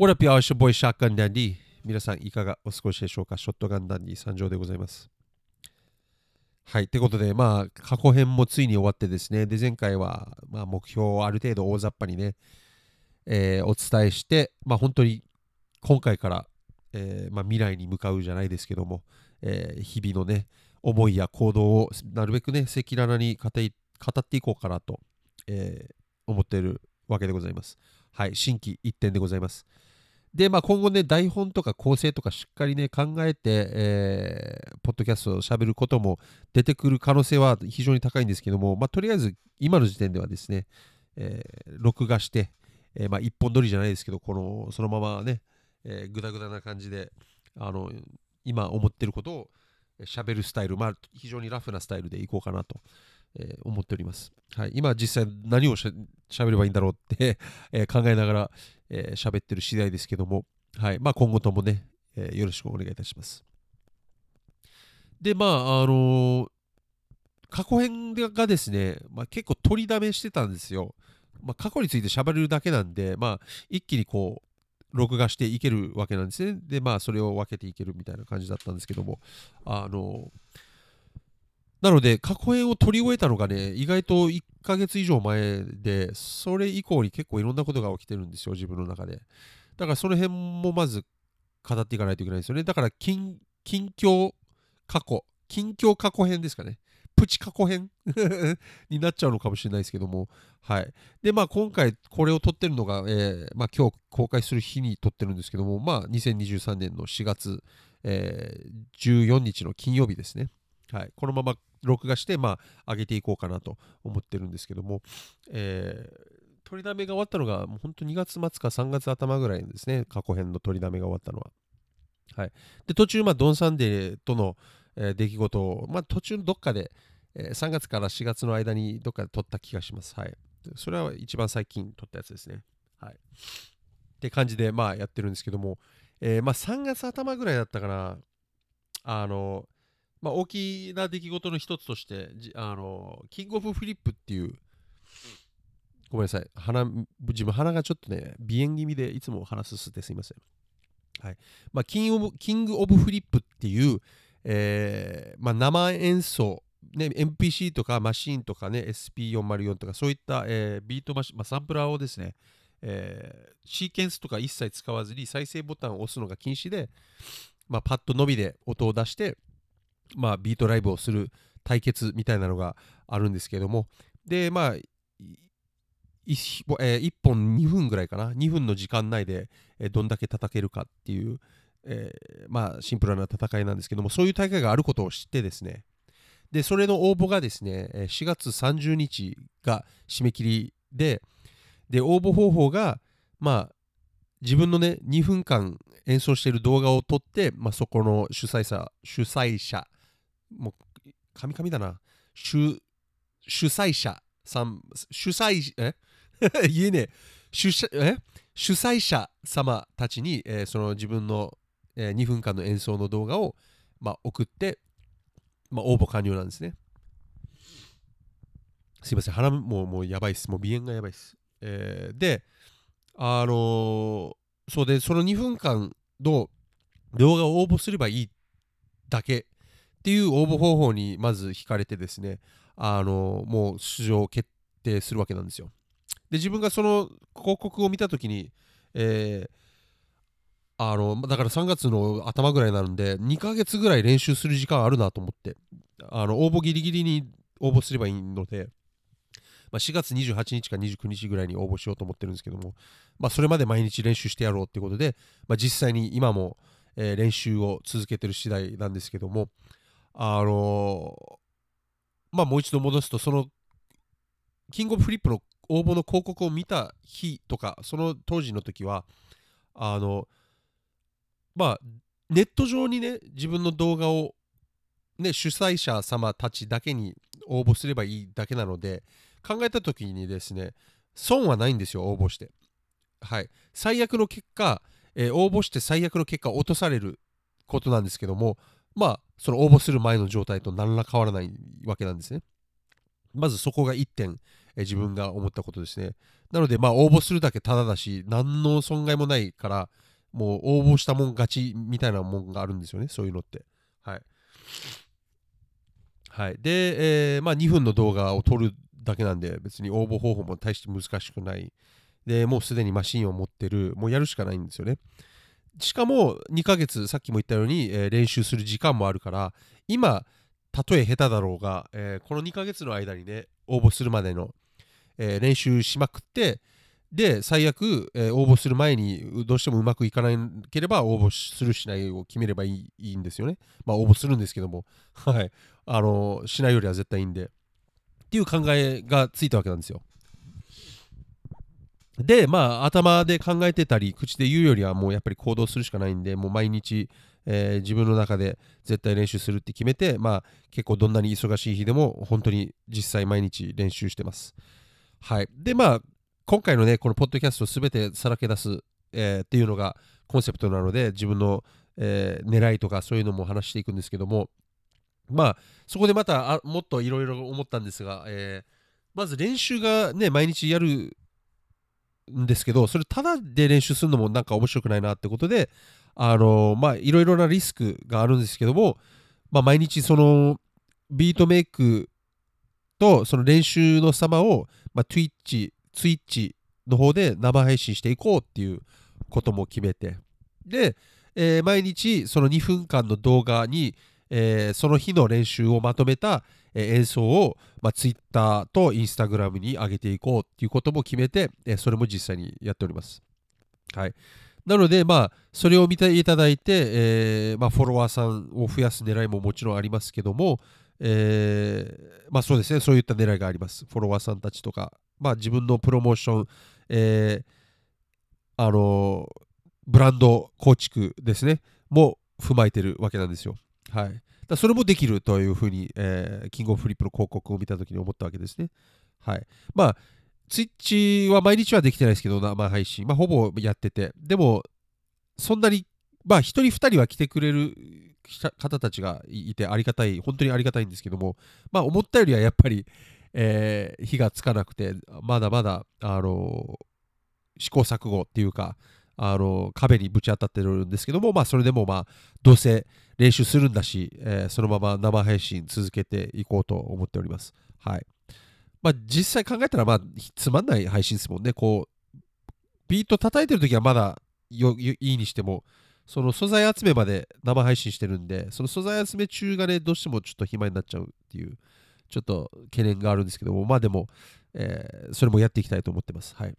オラピアワシュボイシャーカンダンディ皆さんいかがお過ごしでしょうか？ショットガンダンディ参上でございます。はいということでまあ過去編もついに終わってですね。で前回はまあ目標をある程度大雑把にね、えー、お伝えしてまあ本当に今回から、えー、まあ、未来に向かうじゃないですけども、えー、日々のね思いや行動をなるべくね赤裸々に語っていこうかなと、え思っているわけでございます。はい新規一点でございます。で、まあ、今後ね、台本とか構成とかしっかりね、考えて、えー、ポッドキャストをしゃべることも出てくる可能性は非常に高いんですけども、まあ、とりあえず今の時点ではですね、えー、録画して、えー、まあ、一本撮りじゃないですけど、この、そのままね、えー、ぐだぐだな感じで、あの、今思ってることを喋るスタイル、まあ、非常にラフなスタイルでいこうかなと、えー、思っております。はい、今実際何をしゃべればいいんだろうってえー、考えながら、えー、喋ってる次第ですけども、はいまあ、今後ともね、えー、よろしくお願いいたします。で、まあ、あのー、過去編がですね、まあ、結構取りだめしてたんですよ。まあ、過去について喋れるだけなんで、まあ、一気にこう、録画していけるわけなんですね。で、まあ、それを分けていけるみたいな感じだったんですけども、あのーなので、過去編を取り終えたのがね、意外と1ヶ月以上前で、それ以降に結構いろんなことが起きてるんですよ、自分の中で。だからその辺もまず語っていかないといけないですよね。だから近、近況過去、近況過去編ですかね。プチ過去編 になっちゃうのかもしれないですけども。はい。で、まあ今回これを撮ってるのが、えー、まあ今日公開する日に撮ってるんですけども、まあ2023年の4月、えー、14日の金曜日ですね。はい。このまま録画して、まあ、上げていこうかなと思ってるんですけども、えー、取りだめが終わったのが、もう本当2月末か3月頭ぐらいですね、過去編の取りだめが終わったのは。はい。で、途中、まあ、ドン・サンデーとの、えー、出来事を、まあ、途中どっかで、えー、3月から4月の間にどっかで撮った気がします。はい。それは一番最近撮ったやつですね。はい。って感じで、まあ、やってるんですけども、えー、まあ、3月頭ぐらいだったかな、あの、まあ、大きな出来事の一つとして、あのキングオブフリップっていう、ごめんなさい、鼻自分鼻がちょっとね、鼻炎気味でいつも鼻すすってすいません。はいまあ、キンオブキングオブフリップっていう、えーまあ、生演奏、ね、MPC とかマシンとかね、SP404 とかそういった、えー、ビートマシン、まあ、サンプラーをですね、えー、シーケンスとか一切使わずに再生ボタンを押すのが禁止で、まあ、パッドのみで音を出して、まあ、ビートライブをする対決みたいなのがあるんですけども、で、まあ、1, えー、1本2分ぐらいかな、2分の時間内で、えー、どんだけ叩けるかっていう、えー、まあ、シンプルな戦いなんですけども、そういう大会があることを知ってですね、で、それの応募がですね、4月30日が締め切りで、で、応募方法が、まあ、自分のね、2分間演奏している動画を撮って、まあ、そこの主催者、主催者もう、カミカミだな。主、主催者さん、主催、え？言えねえ。主え？主催者様たちに、えー、その自分の、えー、2分間の演奏の動画を、まあ、送って、まあ、応募完了なんですね。すいません、鼻ももうやばいっす。もう鼻炎がやばいっす。えー、で、あのー、そうで、その2分間の動画を応募すればいいだけっていう応募方法にまず惹かれてですね、あのもう出場決定するわけなんですよ。で、自分がその広告を見たときに、えー、あのだから3月の頭ぐらいなるんで、2ヶ月ぐらい練習する時間あるなと思って、あの応募ギリギリに応募すればいいので、まあ、4月28日か29日ぐらいに応募しようと思ってるんですけども、まあ、それまで毎日練習してやろうっていうことで、まあ、実際に今も、えー、練習を続けてる次第なんですけども、あのまあもう一度戻すと、その、キングオブフリップの応募の広告を見た日とか、その当時の時は、あの、まあ、ネット上にね、自分の動画を、ね、主催者様たちだけに応募すればいいだけなので、考えた時にですね、損はないんですよ、応募して。はい。最悪の結果、えー、応募して最悪の結果落とされることなんですけども、まあ、その応募する前の状態と何ら変わらないわけなんですね。まずそこが1点、え自分が思ったことですね。なので、まあ、応募するだけただだし、何の損害もないから、もう応募したもん勝ちみたいなもんがあるんですよね、そういうのって。はい。はい、で、えー、まあ、2分の動画を撮るだけなんで、別に応募方法も大して難しくない。で、もうすでにマシンを持ってる、もうやるしかないんですよね。しかも、2ヶ月、さっきも言ったように、えー、練習する時間もあるから、今、たとえ下手だろうが、えー、この2ヶ月の間にね、応募するまでの、えー、練習しまくって、で、最悪、え、応募する前にどうしてもうまくいかなければ応募するしないを決めればいいいいんですよね。まあ応募するんですけども、はい。あの、しないよりは絶対いいんで。っていう考えがついたわけなんですよ。で、まあ頭で考えてたり、口で言うよりはもうやっぱり行動するしかないんで、もう毎日、えー、自分の中で絶対練習するって決めて、まあ結構どんなに忙しい日でも本当に実際毎日練習してます。はい。で、まあ今回のね、このポッドキャストすべてさらけ出す、えー、っていうのがコンセプトなので、自分の、えー、狙いとかそういうのも話していくんですけども、まあ、そこでまたあもっといろいろ思ったんですが、えー、まず練習がね、毎日やるんですけど、それただで練習するのもなんか面白くないなってことで、あのまあ、いろいろなリスクがあるんですけども、まあ、毎日そのビートメイクとその練習の様を、まあ、Twitch ツイッチの方で生配信していこうっていうことも決めて、で、えー、毎日その2分間の動画に、えー、その日の練習をまとめた、えー、演奏を、まあ、Twitter と Instagram に上げていこうっていうことも決めて、えそれも実際にやっております。はい。なので、まあ、それを見ていただいて、えまあ、フォロワーさんを増やす狙いももちろんありますけども、えまあそうですね、そういった狙いがあります。フォロワーさんたちとか、まあ、自分のプロモーション、えー、あのブランド構築ですね、も踏まえてるわけなんですよ。はい。だそれもできるというふうに、えー、キングオブフリップの広告を見たときに思ったわけですね。はい。まあ、ツイッチは毎日はできてないですけど、生配信、まあ、ほぼやってて、でも、そんなに、まあ、1人2人は来てくれる方たちがいてありがたい、本当にありがたいんですけども、まあ、思ったよりはやっぱり、えー、火がつかなくて、まだまだ、あの試行錯誤っていうか、あの壁にぶち当たってるんですけども、まあ、それでも、まあ、どうせ練習するんだし、えー、そのまま生配信続けていこうと思っております。はい。まあ、実際考えたら、まあ、つまんない配信ですもんね。こう、ビート叩いてるときはまだよいいにしても、その素材集めまで生配信してるんで、その素材集め中がね、どうしてもちょっと暇になっちゃうっていう、ちょっと懸念があるんですけども、まあでも、えー、それもやっていきたいと思ってます。はい。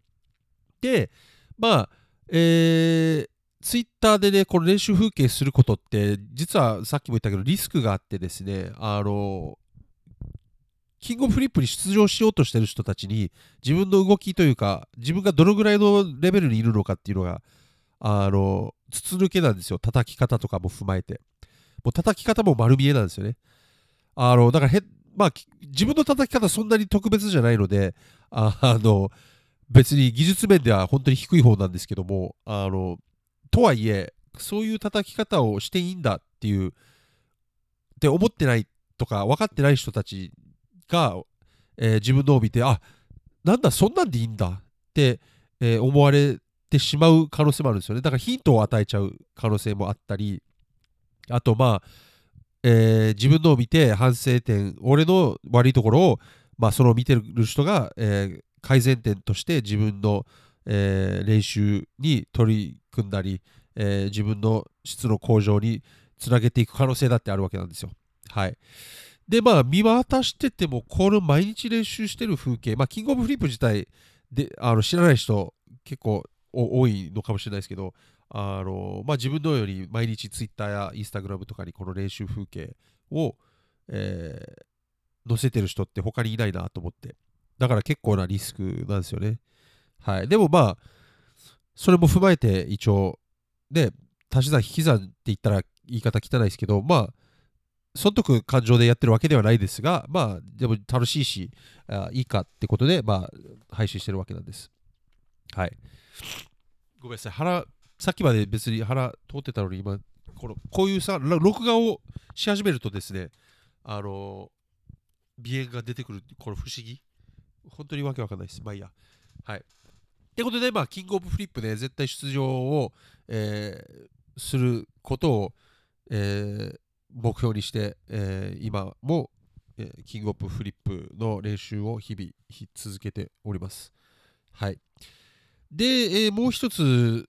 で、まあ、えー、ツイッターでね、この練習風景することって、実はさっきも言ったけど、リスクがあってですね、あの、キングオブフリップに出場しようとしてる人たちに、自分の動きというか、自分がどのぐらいのレベルにいるのかっていうのが、あの、筒抜けなんですよ。叩き方とかも踏まえて。もう叩き方も丸見えなんですよね。あの、だからへ、まあ、自分の叩き方そんなに特別じゃないので、あの、別に技術面では本当に低い方なんですけども、あの、とはいえ、そういう叩き方をしていいんだっていう、って思ってないとか、分かってない人たちが、えー、自分のを見て、あ、なんだ、そんなんでいいんだって、えー、思われてしまう可能性もあるんですよね。だからヒントを与えちゃう可能性もあったり、あと、まあ、えー、自分のを見て反省点、俺の悪いところを、まあ、その見てる人が、えー、改善点として自分の、えー、練習に取り組んだり、え自分の質の向上につなげていく可能性だってあるわけなんですよ。はい。で、まあ、見渡してても、この毎日練習してる風景、まあ、キングオブフリップ自体であの知らない人結構多いのかもしれないですけど、あのまあ、自分のように毎日 Twitter や Instagram とかにこの練習風景を、えー、載せてる人って他にいないなと思って。だから結構なリスクなんですよね。はい。でもまあ、それも踏まえて一応、で、足し算引き算って言ったら言い方汚いですけど、まあ、損得感情でやってるわけではないですが、まあ、でも楽しいし、あいいかってことで、まあ、配信してるわけなんです。はい。ごめんなさい。腹さっきまで別に腹通ってたのに今このこういうさ録画をし始めるとですねあの鼻炎が出てくるこの不思議本当にわけわかんないです。まあいいや。はい。ってことで、まあ、キングオブフリップで絶対出場を、えー、することを、えー、目標にして、えー、今も、えー、キングオブフリップの練習を日々続けております。はい。で、えー、もう一つ、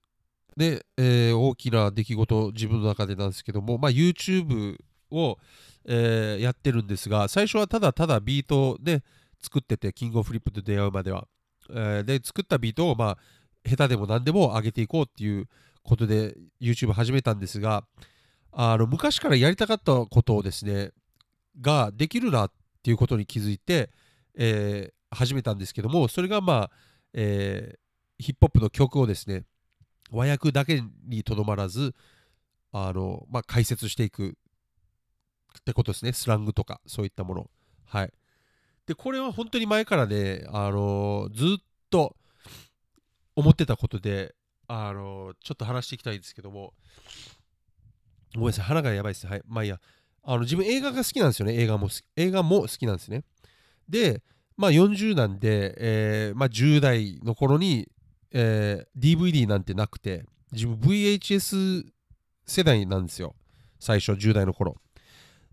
ね、えー、大きな出来事、自分の中でなんですけども、まあ、YouTube を、えー、やってるんですが、最初はただただビートで作ってて、キングオフリップと出会うまでは。えー、で、作ったビートを、まあ、下手でも何でも上げていこうっていうことで YouTube 始めたんですが、あの昔からやりたかったことをですね、ができるなっていうことに気づいて、えー、始めたんですけども、それがまあ、えー、ヒップホップの曲をですね、和訳だけにとどまらず、あの、まあ、解説していくってことですね。スラングとか、そういったもの。はい。で、これは本当に前からね、あのずっと思ってたことで、あのちょっと話していきたいんですけども、ごめんなさい、腹がやばいです。はい。まあいいや。あの自分映画が好きなんですよね。映画も映画も好きなんですね。で、まあ40なんで、えー、まあ10代の頃に、えー、DVD なんてなくて、自分 VHS 世代なんですよ。最初、10代の頃。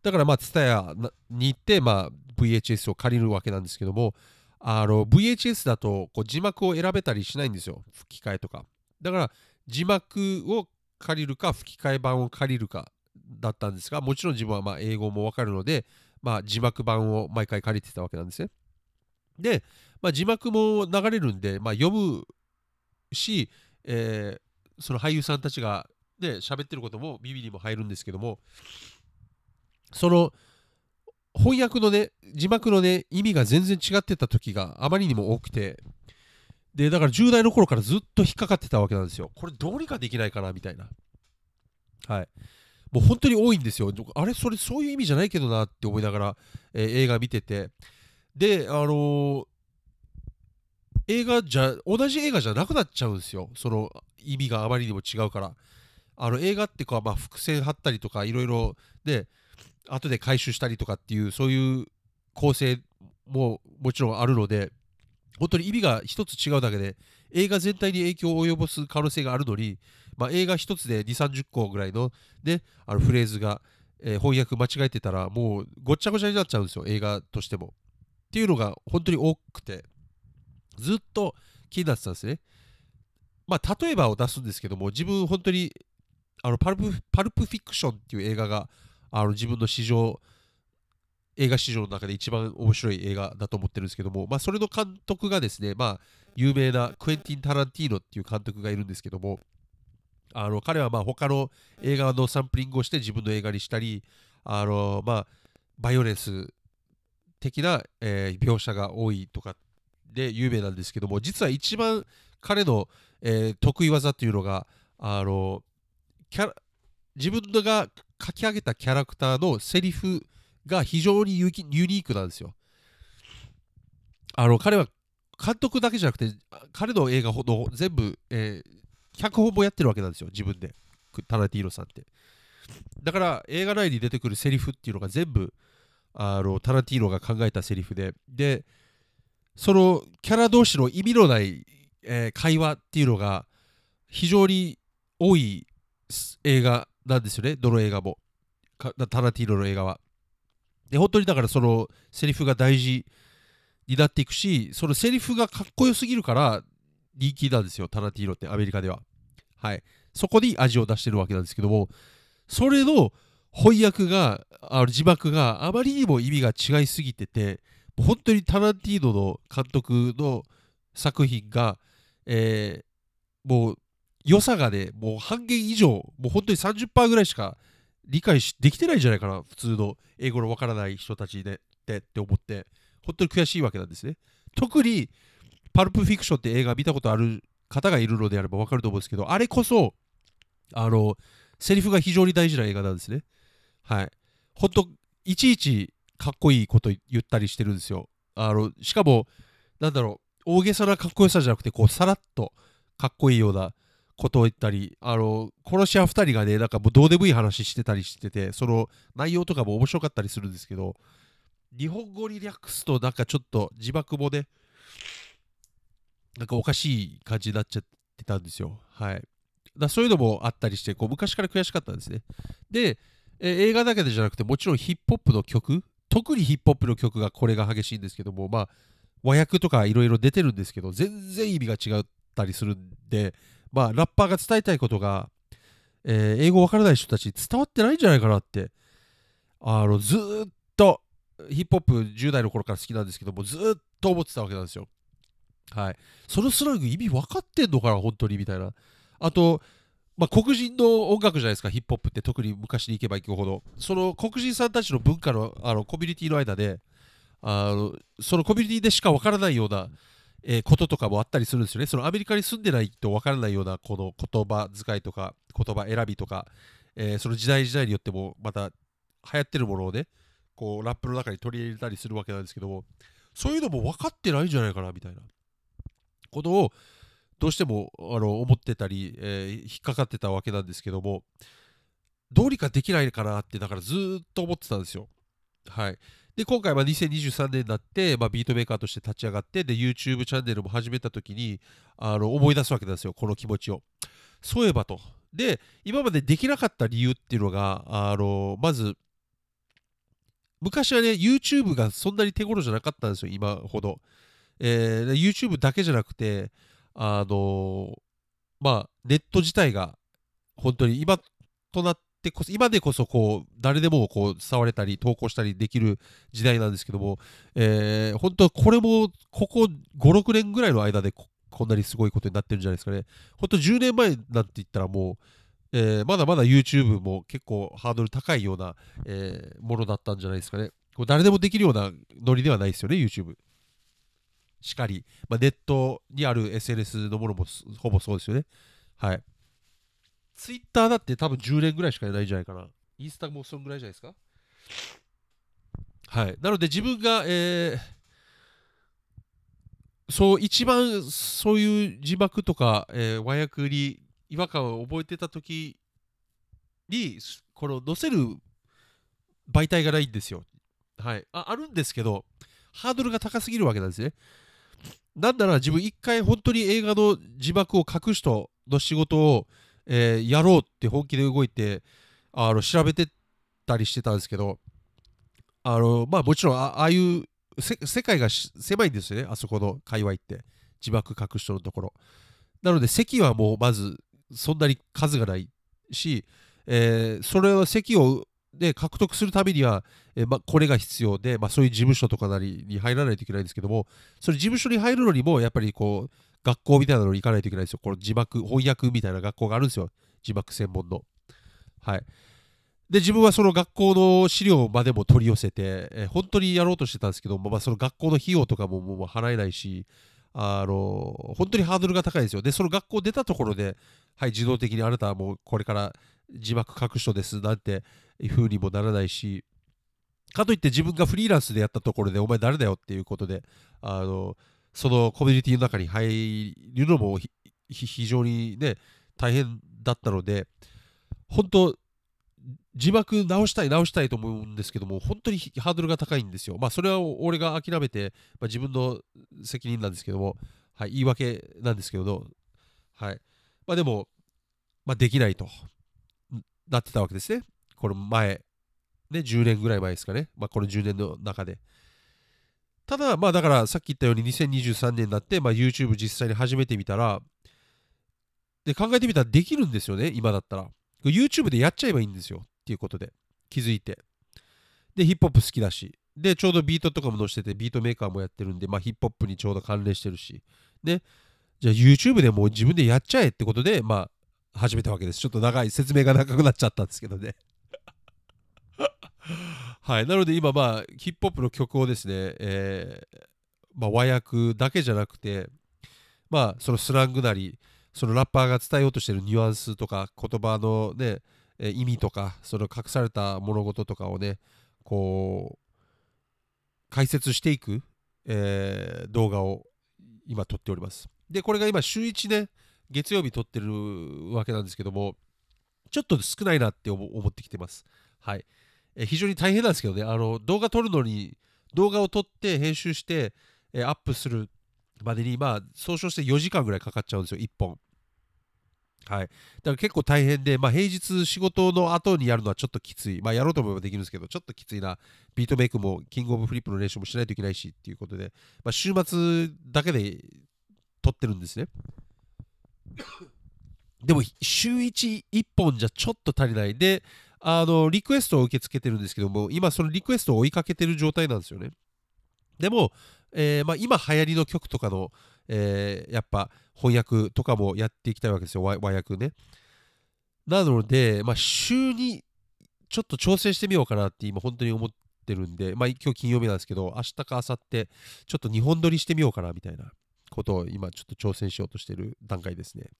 だからまあ、TSUTAYA に行って、まあ、VHS を借りるわけなんですけども、あの VHS だとこう字幕を選べたりしないんですよ。吹き替えとか。だから字幕を借りるか吹き替え版を借りるかだったんですが、もちろん自分はま英語もわかるので、まあ、字幕版を毎回借りてたわけなんですね。で、まあ、字幕も流れるんで、まあ、読むし、えー、その俳優さんたちがね、喋ってることも耳にも入るんですけども、その翻訳のね、字幕のね、意味が全然違ってた時があまりにも多くて、で、だから10代の頃からずっと引っかかってたわけなんですよ。これどうにかできないかなみたいな。はい。もう本当に多いんですよ。あれ、それそういう意味じゃないけどなって思いながら、えー、映画見てて。で、あのー、映画じゃ、同じ映画じゃなくなっちゃうんですよ。その意味があまりにも違うから。あの映画ってこう、まあ、伏線張ったりとか、いろいろで、後で回収したりとかっていうそういう構成ももちろんあるので本当に意味が一つ違うだけで映画全体に影響を及ぼす可能性があるのに、まあ、映画一つで2 3 0個ぐらいの,、ね、あのフレーズが、えー、翻訳間違えてたらもうごっちゃごちゃになっちゃうんですよ映画としても。っていうのが本当に多くてずっと気になってたんですね。まあ例えばを出すんですけども自分本当にあのパルプパルプフィクションっていう映画があの自分の史上映画史上の中で一番面白い映画だと思ってるんですけども、まあ、それの監督がですね、まあ、有名なクエンティン・タランティーノっていう監督がいるんですけども、あの彼はまあ他の映画のサンプリングをして自分の映画にしたり、あのまあ、バイオレンス的な、えー、描写が多いとかで有名なんですけども、実は一番彼の、えー、得意技っていうのが、あのキャラ自分が書き上げたキャラクターのセリフが非常にユニークなんですよ。あの彼は監督だけじゃなくて彼の映画ほど全部、えー、脚本もやってるわけなんですよ自分で。タナティーノさんって。だから映画内に出てくるセリフっていうのが全部あのタナティーノが考えたセリフで。でそのキャラ同士の意味のない、えー、会話っていうのが非常に多い映画なんですよね、どの映画も。タナティーノの映画は。で、本当にだからそのセリフが大事になっていくし、そのセリフがかっこよすぎるから人気なんですよ、タナティーノってアメリカでは。はい。そこに味を出してるわけなんですけども、それの翻訳が、あの字幕があまりにも意味が違いすぎてて、本当にタナティーノの監督の作品が、えー、もう良さがね、もう半減以上、もう本当に30%ぐらいしか理解できてないんじゃないかな、普通の英語のわからない人たちでってって思って、本当に悔しいわけなんですね。特に、パルプフィクションって映画見たことある方がいるのであればわかると思うんですけど、あれこそ、あの、セリフが非常に大事な映画なんですね。はい。本当いちいちかっこいいこと言ったりしてるんですよ。あの、しかも、なんだろう、大げさなかっこよさじゃなくて、こう、さらっとかっこいいような、ことを言ったり、あの、殺し屋2人がね、なんかもうどうでもいい話してたりしてて、その内容とかも面白かったりするんですけど、日本語に略すとなんかちょっと字幕もね、なんかおかしい感じになっちゃってたんですよ。はい。だそういうのもあったりして、こう昔から悔しかったんですね。で、え映画だけでじゃなくて、もちろんヒップホップの曲、特にヒップホップの曲がこれが激しいんですけども、まあ、和訳とかいろいろ出てるんですけど、全然意味が違ったりするんで、まあ、ラッパーが伝えたいことが、えー、英語わからない人たち伝わってないんじゃないかなって、あの、ずっと、ヒップホップ10代の頃から好きなんですけども、ずっと思ってたわけなんですよ。はい。そのスラング意味分かってんのかな、本当にみたいな。あと、まあ、黒人の音楽じゃないですか、ヒップホップって特に昔に行けば行くほど。その黒人さんたちの文化のあのコミュニティの間で、あのそのコミュニティでしか分からないような、えー、こととかもあったりするんですよね。そのアメリカに住んでないと分からないようなこの言葉遣いとか言葉選びとか、えー、その時代時代によってもまた流行ってるものをね、こうラップの中に取り入れたりするわけなんですけども、そういうのも分かってないんじゃないかなみたいなことをどうしてもあの思ってたり、えー、引っかかってたわけなんですけども、どうにかできないかなって、だからずっと思ってたんですよ。はい。で、今回は2023年になって、まあ、ビートメーカーとして立ち上がって、で、YouTube チャンネルも始めたときに、あの、思い出すわけなんですよ、この気持ちを。そういえばと。で、今までできなかった理由っていうのが、あの、まず、昔はね、YouTube がそんなに手頃じゃなかったんですよ、今ほど。えー、YouTube だけじゃなくて、あのまあ、ネット自体が本当に今となってこそ、今でこそこう誰でもこう触れたり投稿したりできる時代なんですけども、えー、本当これもここ5、6年ぐらいの間でこんなにすごいことになってるんじゃないですかね。本当10年前なんて言ったらもう、えー、まだまだ YouTube も結構ハードル高いような、えー、ものだったんじゃないですかね。こう誰でもできるようなノリではないですよね、YouTube。しかり、まあ、ネットにある SNS のものもほぼそうですよね。はい。ツイッターだって多分10年ぐらいしかいないんじゃないかな。インスタもそんぐらいじゃないですか？はい。なので自分が、えー、そう、一番そういう字幕とか、えー、和訳に違和感を覚えてた時に、この載せる媒体がないんですよ。はい。ああるんですけど、ハードルが高すぎるわけなんですね。なんなら自分一回本当に映画の字幕を書く人の仕事を、えー、やろうって本気で動いてあの調べてたりしてたんですけどあのまあもちろんああいう世界が狭いんですよねあそこの界隈って。字幕書く人のところ。なので席はもうまずそんなに数がないし、えー、それは席をで獲得するためには、えー、ま、これが必要で、まあ、そういう事務所とかなりに入らないといけないんですけども、それ事務所に入るのにも、やっぱりこう、学校みたいなのに行かないといけないんですよ。この字幕、翻訳みたいな学校があるんですよ。字幕専門の。はい。で、自分はその学校の資料までも取り寄せて、えー、本当にやろうとしてたんですけど、まあ、その学校の費用とかももう払えないし、あの本当にハードルが高いですよ。で、その学校出たところで、はい、自動的にあなたはもうこれから字幕書く人ですなんていう風にもならないし、かといって自分がフリーランスでやったところで、お前誰だよっていうことで、あのそのコミュニティの中に入るのも非常にね、大変だったので、本当、字幕直したい直したいと思うんですけども、本当にハードルが高いんですよ。まあ、それは俺が諦めて、まあ、自分の責任なんですけども、はい、言い訳なんですけど、はい。まあ、でも、まあ、できないとなってたわけですね。この前、ね、10年ぐらい前ですかね。まあ、この10年の中で。ただ、まあだからさっき言ったように2023年になって、まあ、YouTube 実際に始めてみたら、で考えてみたらできるんですよね、今だったら。YouTube でやっちゃえばいいんですよっていうことで気づいて。で、ヒップホップ好きだし。で、ちょうどビートとかも載せてて、ビートメーカーもやってるんで、まあヒップホップにちょうど関連してるし。ね、じゃあ YouTube でもう自分でやっちゃえってことで、まあ始めたわけです。ちょっと長い、説明が長くなっちゃったんですけどね。はい。なので今、まあ、ヒップホップの曲をですね、えー、まあ、和訳だけじゃなくて、まあ、そのスラングなり、そのラッパーが伝えようとしているニュアンスとか、言葉のね、え意味とか、その隠された物事とかをね、こう、解説していく、えー、動画を今撮っております。で、これが今週1ね、月曜日撮ってるわけなんですけども、ちょっと少ないなって思ってきてます。はい。え非常に大変なんですけどね、あの動画撮るのに、動画を撮って編集して、えアップするまでに、まあ、総称して4時間ぐらいかかっちゃうんですよ、1本。はい。だから結構大変で、まあ、平日仕事の後にやるのはちょっときつい。まあ、やろうと思えばできるんですけど、ちょっときついな。ビートメイクもキングオブフリップの練習もしないといけないしっていうことで、まあ、週末だけで撮ってるんですね。でも、週1、1本じゃちょっと足りない。で、あの、リクエストを受け付けてるんですけども、今そのリクエストを追いかけてる状態なんですよね。でも、えー、まあ、今流行りの曲とかの、えー、やっぱ翻訳とかもやっていきたいわけですよ、和訳ね。なので、まあ、週にちょっと調整してみようかなって今本当に思ってるんで、まあ、今日金曜日なんですけど、明日か明後日、ちょっと2本撮りしてみようかなみたいなことを今ちょっと挑戦しようとしてる段階ですね。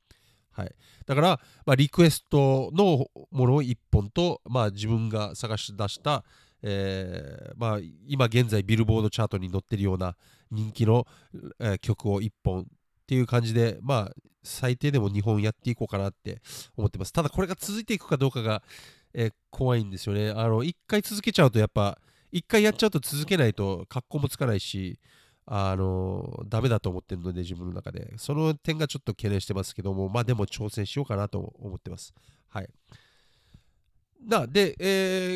はい、だから、まあ、リクエストのものを1本と、まあ、自分が探し出した、えー、まあ、今現在ビルボードチャートに載ってるような人気の、えー、曲を1本っていう感じで、まあ、最低でも2本やっていこうかなって思ってます。ただこれが続いていくかどうかが、えー、怖いんですよね。あの、1回続けちゃうとやっぱ、1回やっちゃうと続けないと格好もつかないし、あの、ダメだと思ってるので、自分の中で。その点がちょっと懸念してますけども、まあでも挑戦しようかなと思ってます。はい。なで、え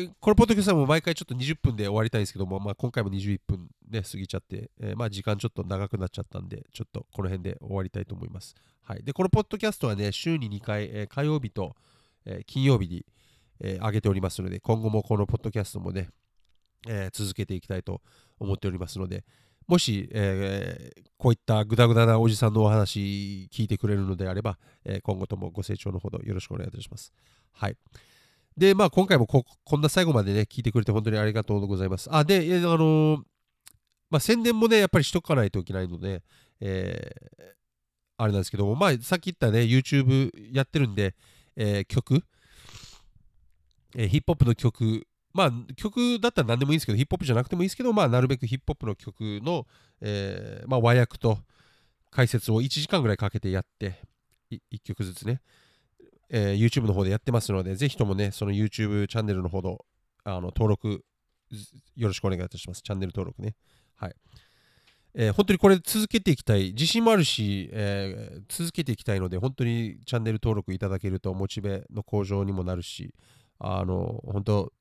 ー、このポッドキャストも毎回ちょっと20分で終わりたいんですけども、まあ、今回も21分ね、過ぎちゃって、えー、まあ時間ちょっと長くなっちゃったんで、ちょっとこの辺で終わりたいと思います。はい。で、このポッドキャストはね、週に2回、えー、火曜日と、えー、金曜日に、えー、上げておりますので、今後もこのポッドキャストもね、えー、続けていきたいと思っておりますので、もし、えー、こういったグダグダなおじさんのお話聞いてくれるのであれば、えー、今後ともご清聴のほどよろしくお願いいたします。はい。で、まあ今回もここんな最後までね、聞いてくれて本当にありがとうございます。あ、で、あのー、まあ宣伝もね、やっぱりしとかないといけないので、え、あれなんですけども、まあさっき言ったね、YouTube やってるんで、え、曲、え、ヒップホップの曲まあ、曲だったら何でもいいんですけど、ヒップホップじゃなくてもいいですけど、まあ、なるべくヒップホップの曲の、えー、まあ、和訳と解説を1時間ぐらいかけてやって、1曲ずつね、えー、YouTube の方でやってますので、ぜひともね、その YouTube チャンネルのほど、あの登録よろしくお願いいたします。チャンネル登録ね。はい。えー、本当にこれ続けていきたい、自信もあるし、えー、続けていきたいので、本当にチャンネル登録いただけると、モチベの向上にもなるし、あの、本当、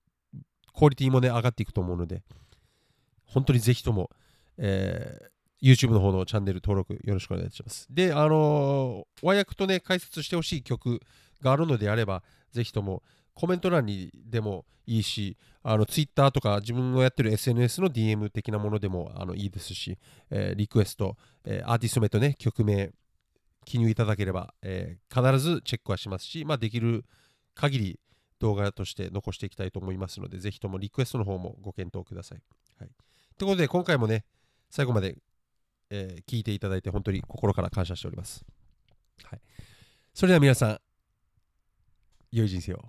クオリティもね、上がっていくと思うので、本当にぜひとも、えー、YouTube の方のチャンネル登録よろしくお願いします。で、あのー、和訳とね、解説してほしい曲があるのであれば、ぜひともコメント欄にでもいいし、あの Twitter とか自分のやってる SNS の DM 的なものでもあのいいですし、えー、リクエスト、えー、アーティスト名とね、曲名、記入いただければ、えー、必ずチェックはしますし、まあ、できる限り動画として残していきたいと思いますので、ぜひともリクエストの方もご検討ください。はい、ということで、今回もね、最後まで、えー、聞いていただいて本当に心から感謝しております。はい、それでは皆さん、良い人生を。